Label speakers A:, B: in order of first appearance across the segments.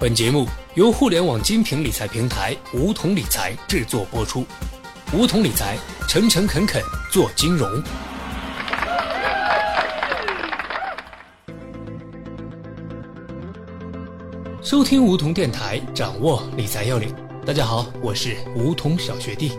A: 本节目由互联网精品理财平台梧桐理财制作播出。梧桐理财，诚诚恳恳做金融。收听梧桐电台，掌握理财要领。大家好，我是梧桐小学弟。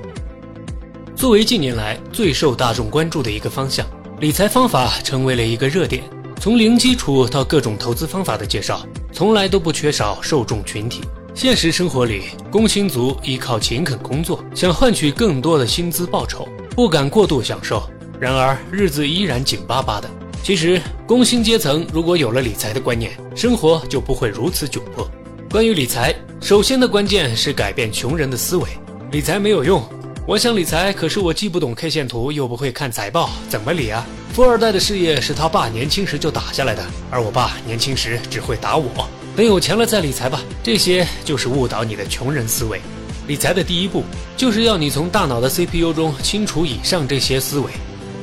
A: 作为近年来最受大众关注的一个方向，理财方法成为了一个热点。从零基础到各种投资方法的介绍。从来都不缺少受众群体。现实生活里，工薪族依靠勤恳工作，想换取更多的薪资报酬，不敢过度享受，然而日子依然紧巴巴的。其实，工薪阶层如果有了理财的观念，生活就不会如此窘迫。关于理财，首先的关键是改变穷人的思维。理财没有用，我想理财，可是我既不懂 K 线图，又不会看财报，怎么理啊？富二代的事业是他爸年轻时就打下来的，而我爸年轻时只会打我。等有钱了再理财吧，这些就是误导你的穷人思维。理财的第一步就是要你从大脑的 CPU 中清除以上这些思维。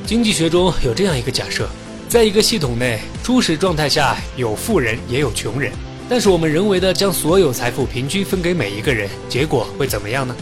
A: 经济学中有这样一个假设，在一个系统内，初始状态下有富人也有穷人，但是我们人为的将所有财富平均分给每一个人，结果会怎么样呢？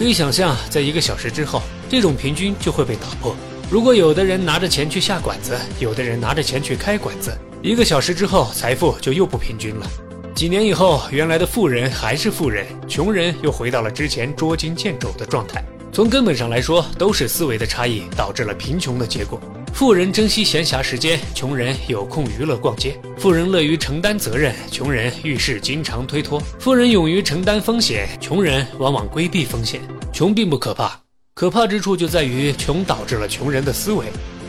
A: 可以想象，在一个小时之后，这种平均就会被打破。如果有的人拿着钱去下馆子，有的人拿着钱去开馆子，一个小时之后，财富就又不平均了。几年以后，原来的富人还是富人，穷人又回到了之前捉襟见肘的状态。从根本上来说，都是思维的差异导致了贫穷的结果。富人珍惜闲暇时间，穷人有空娱乐逛街；富人乐于承担责任，穷人遇事经常推脱；富人勇于承担风险，穷人往往规避风险。穷并不可怕。可怕之处就在于，穷导致了穷人的思维，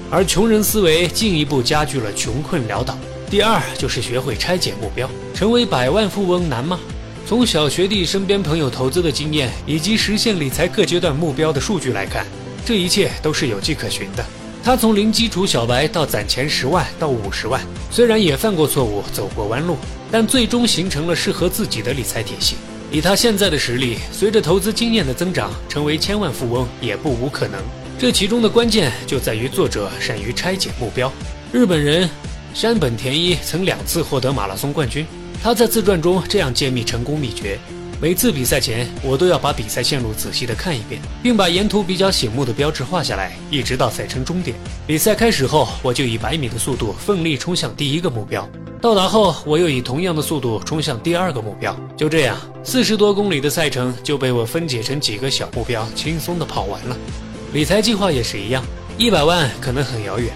A: 而穷人思维进一步加剧了穷困潦倒。第二就是学会拆解目标，成为百万富翁难吗？从小学弟身边朋友投资的经验，以及实现理财各阶段目标的数据来看，这一切都是有迹可循的。他从零基础小白到攒钱十万到五十万，虽然也犯过错误，走过弯路，但最终形成了适合自己的理财体系。以他现在的实力，随着投资经验的增长，成为千万富翁也不无可能。这其中的关键就在于作者善于拆解目标。日本人山本田一曾两次获得马拉松冠军，他在自传中这样揭秘成功秘诀：每次比赛前，我都要把比赛线路仔细地看一遍，并把沿途比较醒目的标志画下来，一直到赛程终点。比赛开始后，我就以百米的速度奋力冲向第一个目标。到达后，我又以同样的速度冲向第二个目标。就这样，四十多公里的赛程就被我分解成几个小目标，轻松地跑完了。理财计划也是一样，一百万可能很遥远，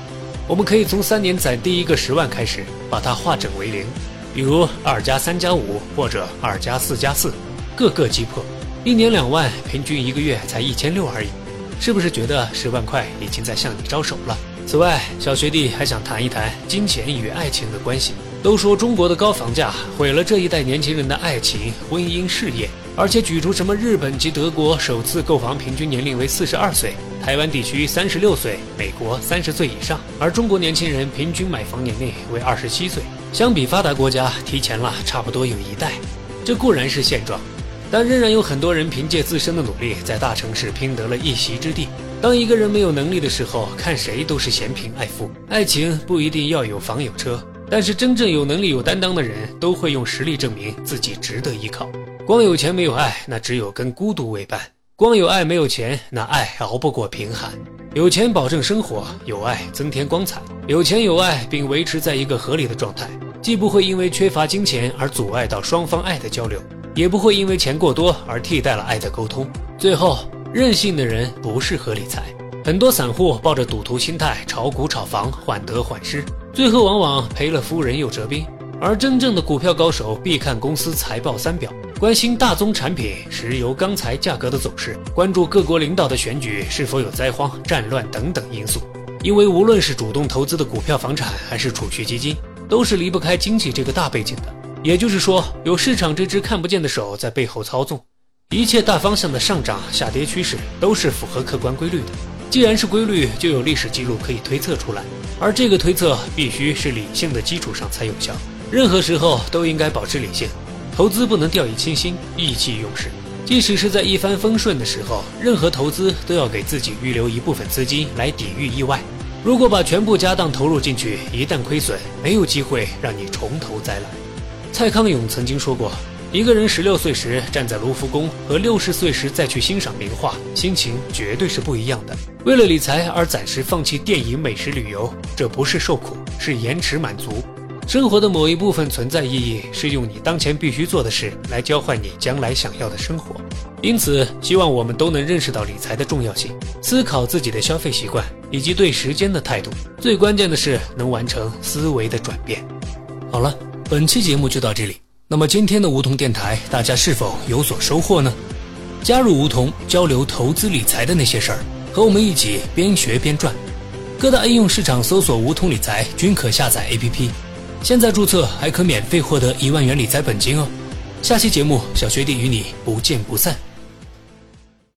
A: 我们可以从三年攒第一个十万开始，把它化整为零，比如二加三加五，或者二加四加四，各个击破。一年两万，平均一个月才一千六而已，是不是觉得十万块已经在向你招手了？此外，小学弟还想谈一谈金钱与爱情的关系。都说中国的高房价毁了这一代年轻人的爱情、婚姻、事业，而且举出什么日本及德国首次购房平均年龄为四十二岁，台湾地区三十六岁，美国三十岁以上，而中国年轻人平均买房年龄为二十七岁，相比发达国家提前了差不多有一代。这固然是现状，但仍然有很多人凭借自身的努力在大城市拼得了一席之地。当一个人没有能力的时候，看谁都是嫌贫爱富。爱情不一定要有房有车。但是真正有能力、有担当的人，都会用实力证明自己值得依靠。光有钱没有爱，那只有跟孤独为伴；光有爱没有钱，那爱熬不过贫寒。有钱保证生活，有爱增添光彩。有钱有爱并维持在一个合理的状态，既不会因为缺乏金钱而阻碍到双方爱的交流，也不会因为钱过多而替代了爱的沟通。最后，任性的人不适合理财。很多散户抱着赌徒心态炒股炒房，患得患失。最后往往赔了夫人又折兵，而真正的股票高手必看公司财报三表，关心大宗产品、石油、钢材价格的走势，关注各国领导的选举是否有灾荒、战乱等等因素。因为无论是主动投资的股票、房产，还是储蓄基金，都是离不开经济这个大背景的。也就是说，有市场这只看不见的手在背后操纵，一切大方向的上涨、下跌趋势都是符合客观规律的。既然是规律，就有历史记录可以推测出来。而这个推测必须是理性的基础上才有效，任何时候都应该保持理性，投资不能掉以轻心、意气用事。即使是在一帆风顺的时候，任何投资都要给自己预留一部分资金来抵御意外。如果把全部家当投入进去，一旦亏损，没有机会让你从头再来。蔡康永曾经说过：“一个人十六岁时站在卢浮宫和六十岁时再去欣赏名画，心情绝对是不一样的。为了理财而暂时放弃电影、美食、旅游，这不是受苦，是延迟满足。生活的某一部分存在意义，是用你当前必须做的事来交换你将来想要的生活。因此，希望我们都能认识到理财的重要性，思考自己的消费习惯以及对时间的态度。最关键的是能完成思维的转变。好了，本期节目就到这里。那么今天的梧桐电台，大家是否有所收获呢？加入梧桐，交流投资理财的那些事儿，和我们一起边学边赚。各大应用市场搜索“梧桐理财”均可下载 APP。现在注册还可免费获得一万元理财本金哦！下期节目，小学弟与你不见不散。